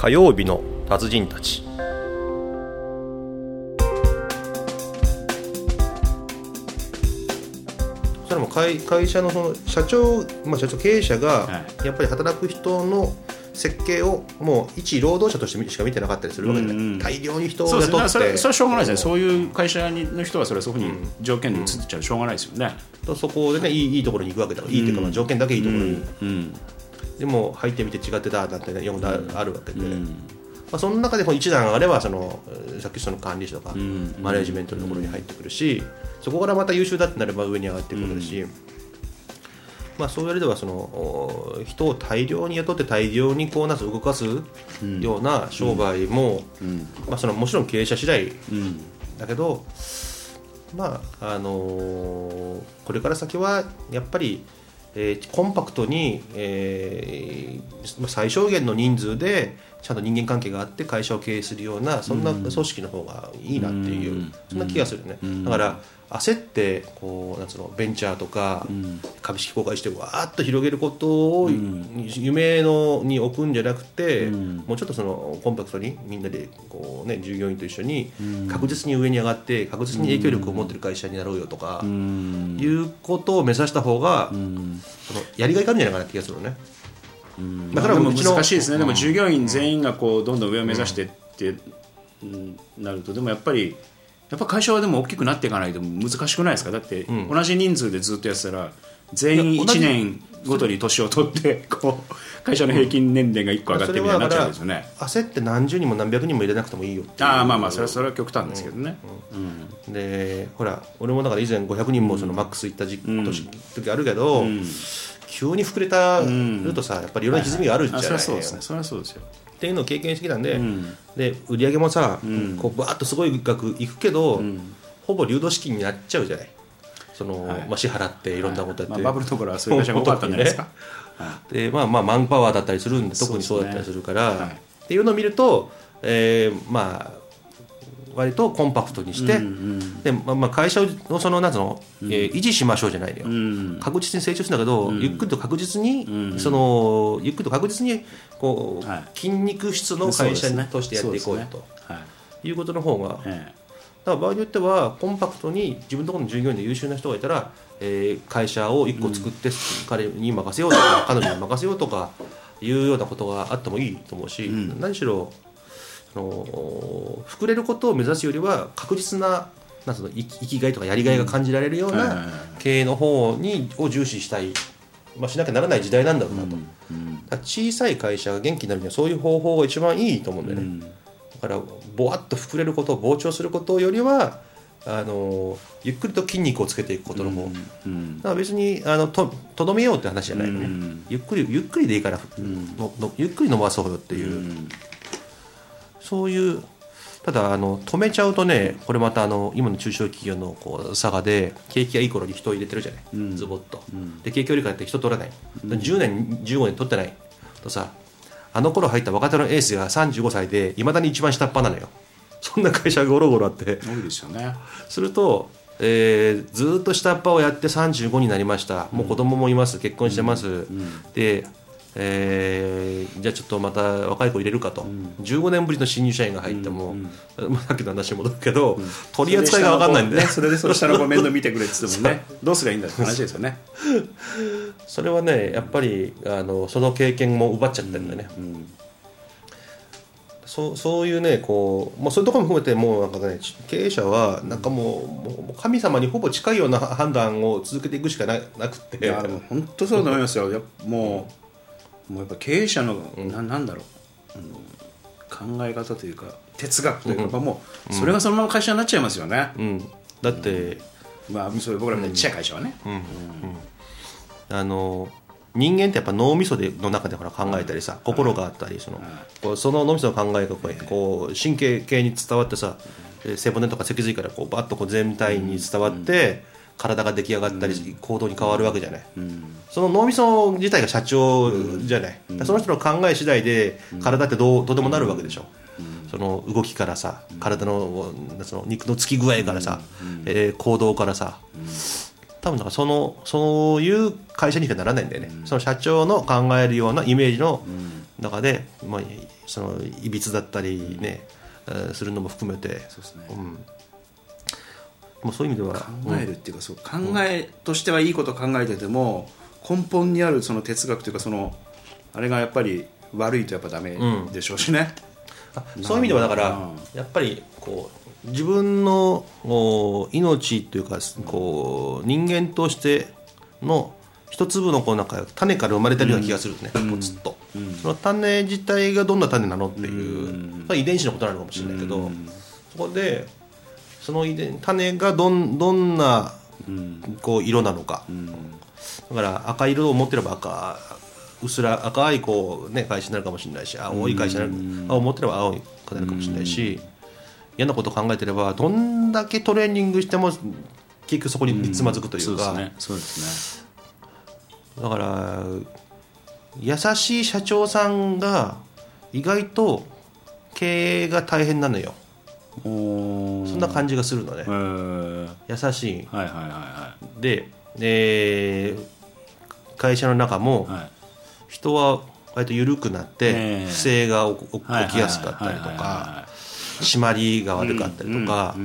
火曜日の達人たち。それも会会社のその社長、まあ、社長経営者がはやっぱり働く人の設計をもう一労働者としてしか見てなかったりするわけじゃない、うんうん。大量に人を雇って。ね。それそれはしょうがないですね。そういう会社にの人はそれはそういうふうに条件で移っちゃうしょうがないですよね。とそこでねいいいいところに行くわけだから。いいというか、まあ条件だけいいところに、うんでも入ってみて違ってたなんてね読ん。だあるわけで、うん。まあ、その中でこの一段上がればそのえーさっきその管理者とかん。マネジメントのところに入ってくるし、そこからまた優秀だってなれば上に上がってくるし、まあ、そういうわけではそのお人を大量に雇って大量にこうなんつう動かすような商売も、まあ、そのもちろん経営者次第うん。だけど、まああのーこれから先はやっぱり、えーコンパクトに、えー最小限の人数でちゃんと人間関係があって会社を経営するようなそんな組織の方がいいなっていう、うん。そんな気がするね、だから焦ってこうなんつうのベンチャーとか株式公開してわーっと広げることを夢のに置くんじゃなくて、もうちょっとそのコンパクトにみんなでこう、ね、従業員と一緒に確実に上に上がって確実に影響力を持ってる会社になろうよとか、うん。いうことを目指した方が、そのやりがいがあるんじゃないかなって気がするのね。だからでも難しいですね、でも従業員全員がこうどんどん上を目指してって、うんなるとでもやっぱりやっぱ会社はでも大きくなっていかないと難しくないですか？だって同じ人数でずっとやってたら全員1いや同じ年ごとに年を取ってこう会社の平均年齢が1個上がってみたいになっちゃうんですよね、焦って何十人も何百人も入れなくてもいいよああまあまあそれはそれは極端ですけどね、でほら俺もだから以前500人もそのマックス行った時,、年時あるけど、急に膨れたるとさやっぱりいろんな歪みがあるじゃない、あそれはそうですねそれはそうですよ。っていうのを経験してきたんで,、で売り上げもさ、こうバーッとすごい額いくけど、ほぼ流動資金になっちゃうじゃない。その、はい。まあ、支払っていろんなことやって、まあ、バブルの頃はそういう会社が多かったんじゃないですか、でまあまあマンパワーだったりするんで特にそうだったりするから。っていうのを見ると、えーまあ割とコンパクトにして、でまあ、まあ会社をそのなんの、えー維持しましょうじゃないのよ、うん。確実に成長するんだけど、ゆっくりと確実に、そのゆっくりと確実にこう、はい。筋肉質の会社としてやっていこうよと。そうですね。はい。いうことの方がだかえら場合によってはコンパクトに自分のところの従業員で優秀な人がいたら、えー会社を1個作って、彼に任せようとか彼女に任せようとかいうようなことがあってもいいと思うし、何しろその膨れることを目指すよりは確実ななんつうの生き生きがいとかやりがいが感じられるようない経営の方にを重視したい、まあ、しなきゃならない時代なんだろうなと、だから小さい会社が元気になるにはそういう方法が一番いいと思うんだよね、だからぼわっと膨れること膨張することよりはあのゆっくりと筋肉をつけていくことの方、だから別にあのととどめようって話じゃないよね、ゆっくりゆっくりでいいから、ののゆっくり伸ばそうよっていう、そういうただあの止めちゃうとねこれまたあの今の中小企業のこう差がで景気がいい頃に人を入れてるじゃない、ズボッと、で景気悪いからって人取らない、10年15年取ってない。とさあの頃入った若手のエースが35歳でいまだに一番下っ端なのよ。そんな会社がゴロゴロあって。多いですよね。すると、えーずっと下っ端をやって35になりました。もう子供もいます。結婚してます、で、えーじゃあちょっとまた若い子入れるかと、15年ぶりの新入社員が入っても、まあさっきの話に戻るけど、取り扱いが分かんないんで。ねそれでその下の子面倒見てくれって言ってもね。どうすりゃいいんだって話ですよね。それはねやっぱりあのその経験も奪っちゃってるんだよね、そうそういうねこう、まあ、そういうところも含めてもうなんかね経営者はなんかもうもう神様にほぼ近いような判断を続けていくしかななくて。いやでも本当そうだと思いますよ。もうもうやっぱ経営者の、ななんだろう。あの考え方というか哲学というか、やっぱもうそれがそのまま会社になっちゃいますよね、うん、だって、まあそういう僕らみたいにちっちゃい会社はね、あの人間ってやっぱ脳みそでの中でほら考えたりさ、心があったりその,、こうその脳みその考えがこうこう神経系に伝わってさえー背骨とか脊髄からこうバッとこう全体に伝わって、体が出来上がったり、行動に変わるわけじゃない、その脳みそ自体が社長じゃない、だからその人の考え次第で体ってどうどうでもなるわけでしょ、その動きからさ体のその肉のつき具合からさ、えー行動からさ、多分だからそのそういう会社にしかならないんだよね、その社長の考えるようなイメージの中で、まあ、そのいびつだったりね、えーするのも含めて。そうですね。うん、もうそういう意味では考えるっていうか、そう考えとしてはいいこと考えてても根本にあるその哲学というかそのあれがやっぱり悪いとやっぱダメでしょうしね、あそういう意味ではだからうんやっぱりこう自分のお命というかこう人間としての一粒のこうなんか種から生まれてるような気がするね、ポツッと、その種自体がどんな種なのっていう、まあ遺伝子のことなのかもしれないけど、そこでその遺伝種がどんどんなこう色なのか、だから赤色を持ってれば赤うっすら赤いこう、ね、会社になるかもしれないし青い会社になる青を持ってれば青くなるかもしれないし嫌なことを考えてればどんだけトレーニングしても結局そこにつまずくというか、そうですね。だから優しい社長さんが意外と経営が大変なのよそんな感じがするのね。えー、優しい。はいはいはで、えー会社の中もいはい。はい人は割と緩くなってええ。不正が起きやすかったりとはいはいかは締まりが悪かったりとかう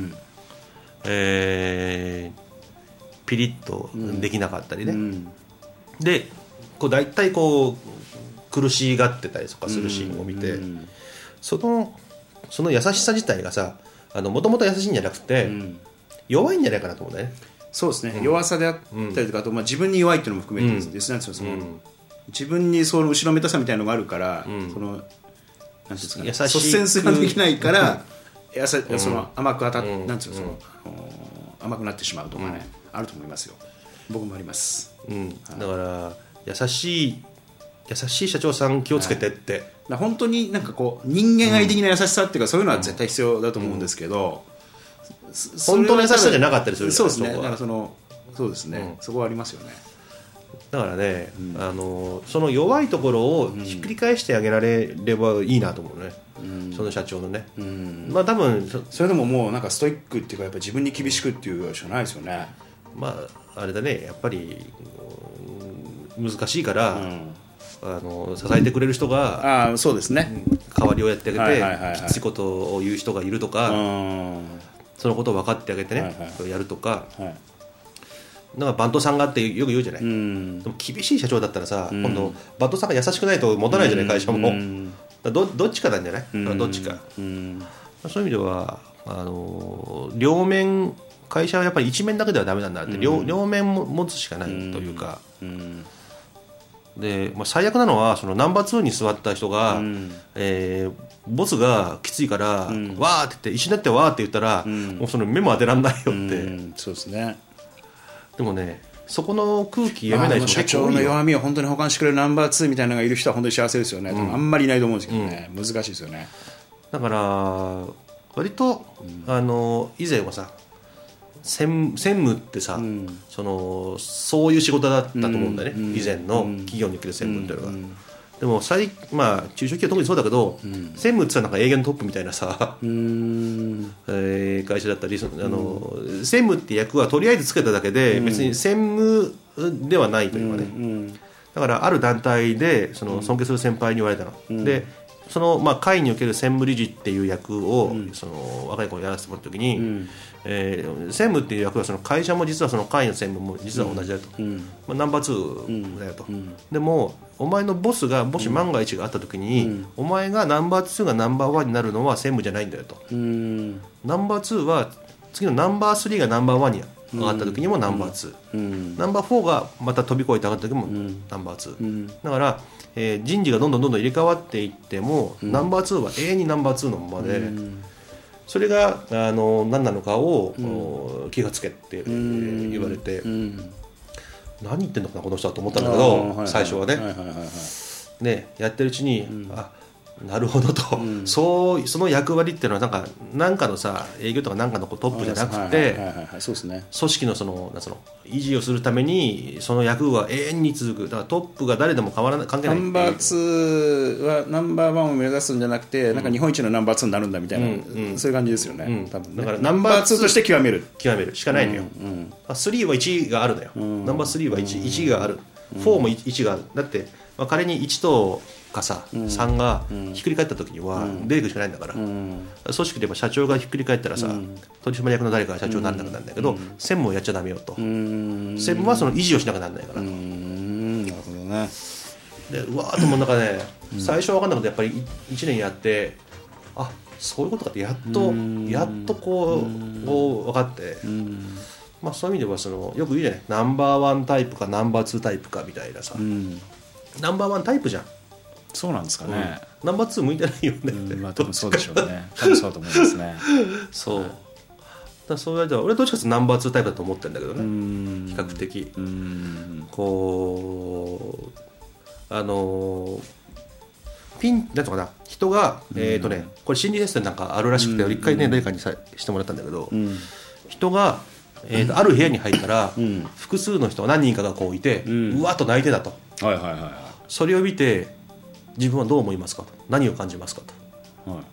えーピリッとできなかったりね、うん。でこう大体こう苦しがってたりとかするシーンを見て、うん。そのその優しさ自体がさもともと優しいんじゃなくて、弱いんじゃないかなと思うんだよね。そうですね、弱さであったりとかあと、まあ、自分に弱いっていうのも含めてですね、うのその自分にその後ろめたさみたいなのがあるから、そのなんですかね優しい率先すができないから、やさその甘く当たっ、なんていうのその、甘くなってしまうとかね、あると思います。よ僕もあります。うん、だから優しい優しい社長さん気をつけてって、だから本当になんかこう人間愛的な優しさっていうか、そういうのは絶対必要だと思うんですけど、そ本当の優しさじゃなかったりするじゃそうんですね。だなそこは。からそのそうですね、そこはありますよね。だからね、あのその弱いところをひっくり返してあげられればいいなと思うね、その社長のね、まあ多分そそれでももうなんかストイックっていうかやっぱ自分に厳しくっていうしかないですよね。まああれだね。やっぱりうん難しいから、あの支えてくれる人がああそうですね。代わりをやってあげて、はいはいはいはい。きついことを言う人がいるとうか、ん。そのことを分かってあげてね、はいやるとか。はい。なんかバントさんがってよく言うじゃない、うん。でも厳しい社長だったらさ、今度バントさんが優しくないと持たないじゃない会社も、うん。だからどどっちかなんじゃない、どっちか。うん。そういう意味ではあの両面会社はやっぱり一面だけではダメなんだって、両両面も持つしかないというか、うんで、まあ、最悪なのはそのナンバー2に座った人が、えーボスがきついから、わーって言って一緒になってわーって言ったら、もうその目も当てらんないよって、うん。そうですね。でもねそこの空気読めない人も社長の弱みを本当に保管してくれるナンバー2みたいなのがいる人は本当に幸せですよね、あんまりいないと思うんですけどね、難しいですよね。だから割と、あの以前はさ専専務ってさ、そのそういう仕事だったと思うんだよね、以前の企業における専務っていうのが、でも最、まあ、中小企業特にそうだけど、専務ってさなんか営業のトップみたいなさ、うん。えー会社だったりそのあの、専務って役はとりあえずつけただけで、別に専務ではないというかね、だからある団体でその尊敬する先輩に言われたの、でその、まあ、会における専務理事っていう役を、その若い頃やらせてもらった時に、えー専務っていう役はその会社も実はその会の専務も実は同じだと、まあ、ナンバー2だよと、でもお前のボスがもし万が一があった時に、お前がナンバー2がナンバーワンになるのは専務じゃないんだよと、うん。ナンバー2は次のナンバー3がナンバーワンに上がった時にもナンバー2、ナンバー4がまた飛び越えて上がった時もナンバー2、だから、えー人事がどんどんどんどん入れ替わっていっても、ナンバー2は永遠にナンバー2のままで、それがあの何なのかを、お気がつけって言われて、何言ってんのかなこの人はと思ったんだけど、最初はね、ね、やってるうちに、あなるほどと、そうその役割っていうのはなんかなんかのさ営業とかなんかのトップじゃなくて、組織のそのなんその維持をするためにその役は永遠に続く。だからトップが誰でも変わらない関係ない。ナンバー2はナンバーワンを目指すんじゃなくて、なんか日本一のナンバー2になるんだみたいな、そういう感じですよね、多分ね。だからナンバー2として極める。極める。しかないのよ、あ3は1があるのよ、ナンバー3は 1, 1がある。4も1がだって、まあ、仮に1とかさ、3がひっくり返った時には出てくるしかないんだから、うん。組織で言えば社長がひっくり返ったらさ、取締役の誰かが社長にならなくなるんだけど、専務をやっちゃダメよと、うん。専務はその維持をしなくならないから、うん。なるほどね。でうわーっともうなんかね、最初は分かんなくてやっぱり1年やってあそういうことかってやっとやっとこうこう分かって、うん。まあ、そういう意味ではそのよく言うじゃない。ナンバーワンタイプかナンバーツータイプかみたいなさ、うん。ナンバーワンタイプじゃん、そうなんですかね、ナンバーツー向いてないよね、うんまあ多分そうでしょうね。多分そうだと思いますね。そう。だからそういう間は俺はどっちかというとナンバーツータイプだと思ってるんだけどうね、ん。比較的。うん。こうあのーピンなんていうのかな。人が、えっ、とねこれ心理テストでなんかあるらしくて、俺一回ね誰かにさしてもらったんだけど、うん。人が、えーとある部屋に入ったら、ん。複数の人何人かがこういて、うん。わっと泣いてたと。はいはいはいはそれを見て自分はどう思いますかと。何を感じますかと。いはい。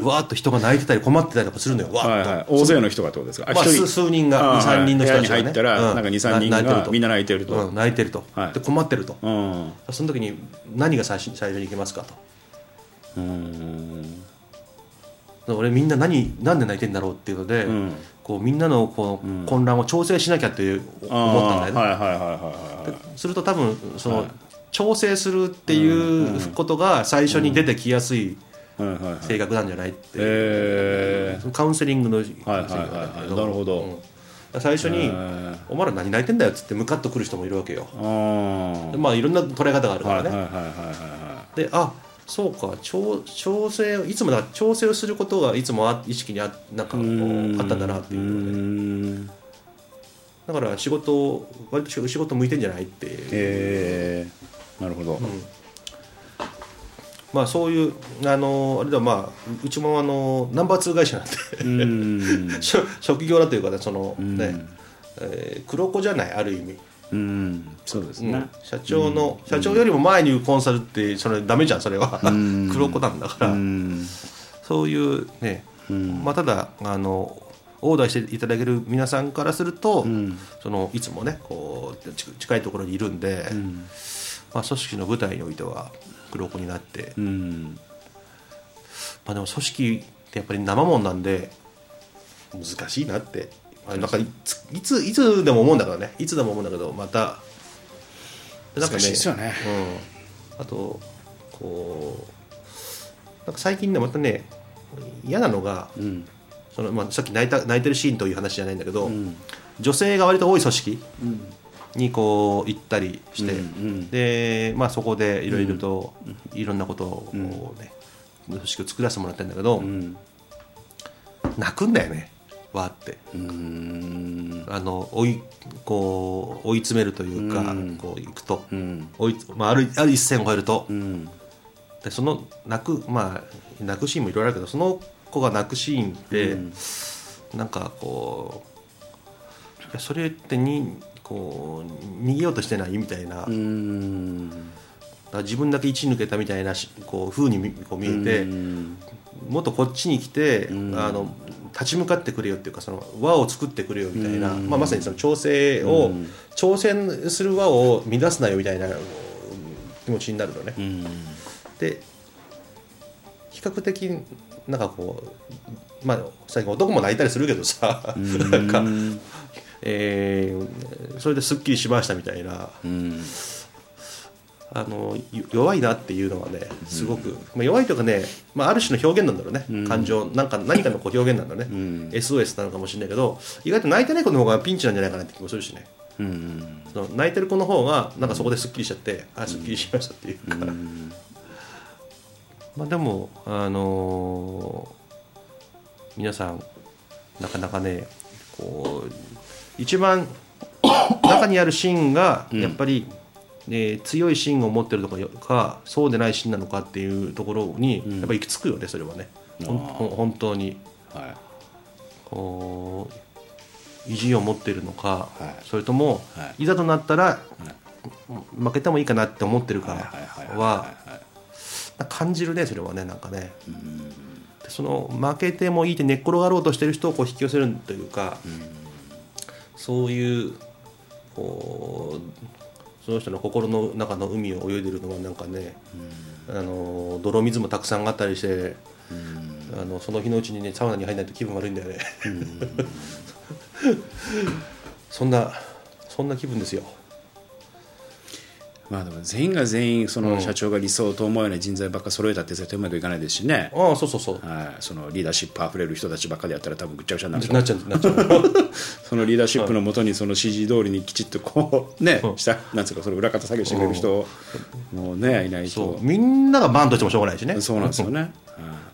うわーっと人が泣いてたり困ってたりとかするのよ。わーっと、はいはい、大勢の人がってことですか？まあ、数数人があー23人の人たちが、ね。部屋に入ったら、うん。なんか23人がみんな泣いてると、うん、泣いてると、はい。で困ってると。うん。その時に何が最初最初に行けますかと。うん俺みんな何なんで泣いてんだろうっていうので、ん。こうみんなのこう混乱を調整しなきゃっていう思ったんだよね、はいはいはいはいはいはい。すると多分その、調整するっていうことが最初に出てきやすい性格なんじゃないって、えカウンセリングの、はいはいはいはい。なるほど。最初に、ー。お前ら何泣いてんだよ」っつってムカッとくる人もいるわけよ、まあいろんな捉え方があるからね、であそうか調調整をいつもだ調整をすることがいつもあ意識にあなんかあったんだなっていうだから仕事割と仕事向いてんじゃないってえ。ー、なるほど、まあそういうあのあれではまあうちもあのナンバー2会社なんで。職業だというかねそのね、えー黒子じゃないある意味、うんそうですね、社長の、社長よりも前にコンサルってそれダメじゃんそれは。黒子なんだから、うん。そういうね、まあ、ただあのオーダーしていただける皆さんからすると、そのいつもねこうち近いところにいるんで、まあ、組織の舞台においては黒子になって、うん。まあ、でも組織ってやっぱり生もんなんで難しいなって、まあ、なんかいついついつでも思うんだからね。いつでも思うんだけどまた。なんか難しいですよね。うん、あとこうなんか最近ねまたね嫌なのが、ん。そのまあ、さっき泣いた泣いてるシーンという話じゃないんだけど、女性が割と多い組織にこう行ったりして、んでまあ、そこでいろいろといろんなことをこう、ね組織を作らせてもらってるんだけど、ん。泣くんだよねわーって。うん。あの追いこう追い詰めるというか、こういくと、うん。追いまあ、あるある一線を越えると、うん。でその泣くまあ泣くシーンもいろいろあるけどその子が泣くシーンって、なんかこうそれってにこう逃げようとしてない？みたいな、うんら自分だけ一抜けたみたいなしこう風に見こう見えて、うん。もっとこっちに来て、あの立ち向かってくれよっていうかその輪を作ってくれよみたいな、まあ、まさにその調整を、挑戦する輪を乱すなよみたいな気持ちになるのね。うん。で比較的なんかこうまあ最近男も泣いたりするけどさなんか、えーそれですっきりしましたみたいな。うんあのよ弱いなっていうのはねすごく、まあ、弱いというかね、まあ、ある種の表現なんだろうね、感情なんか何かのこう表現なんだね、SOS なのかもしれないけど意外と泣いてない子の方がピンチなんじゃないかなって気もするしね。うんその泣いてる子の方がなんかそこですっきりしちゃって、あすっきりしましたっていうか、まあでもあのー皆さんなかなかねこう一番中にあるシーンがやっぱり、えー強いシーンを持ってるとかかそうでないシーンなのかっていうところにやっぱり行き着くよねそれはね、本当に。はい。こう意地を持っているのか、はい。それとも、、はい。ざとなったら、負けてもいいかなって思ってるかは感じるねそれはねなんかね、でその負けてもいいって寝っ転がろうとしてる人をこう引き寄せるというか、そういうこうその人の心の中の海を泳いでるのがなんかね、あの泥水もたくさんあったりして、あのその日のうちにねサウナに入らないと気分悪いんだよね、そんなそんな気分ですよまあでも全員が全員その社長が理想と思うような人材ばっか揃えたって絶対うまくいかないですしね、ああそうそうそう。はい、そのリーダーシップあふれる人たちばっかりやったら多分ぐっちゃぐちゃになる。なっちゃうなっちゃう。そのリーダーシップのもとにその指示通りにきちっとこうね、したなんつうかその裏方作業してくれる人もねいないと。そう。みんながバンとしてもしょうがないしね。そうなんですよね、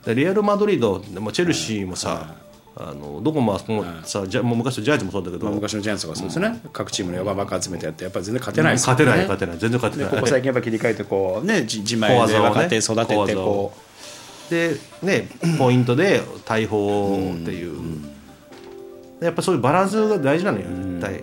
でレアル・マドリードでもチェルシーもさ、あのどこもあそこもさじゃもう昔のジャージもそうだけど、まあ、昔のジャイアンツとかそうですね、各チームの4番ばっか集めてやってやっぱり全然勝てないですよ勝てないね勝てない。全然勝てない。でここ最近やっぱ切り替えてこうねじ自前で若手育てて小技を。こでねポイントで大砲っていう、やっぱそういうバランスが大事なのよ、絶対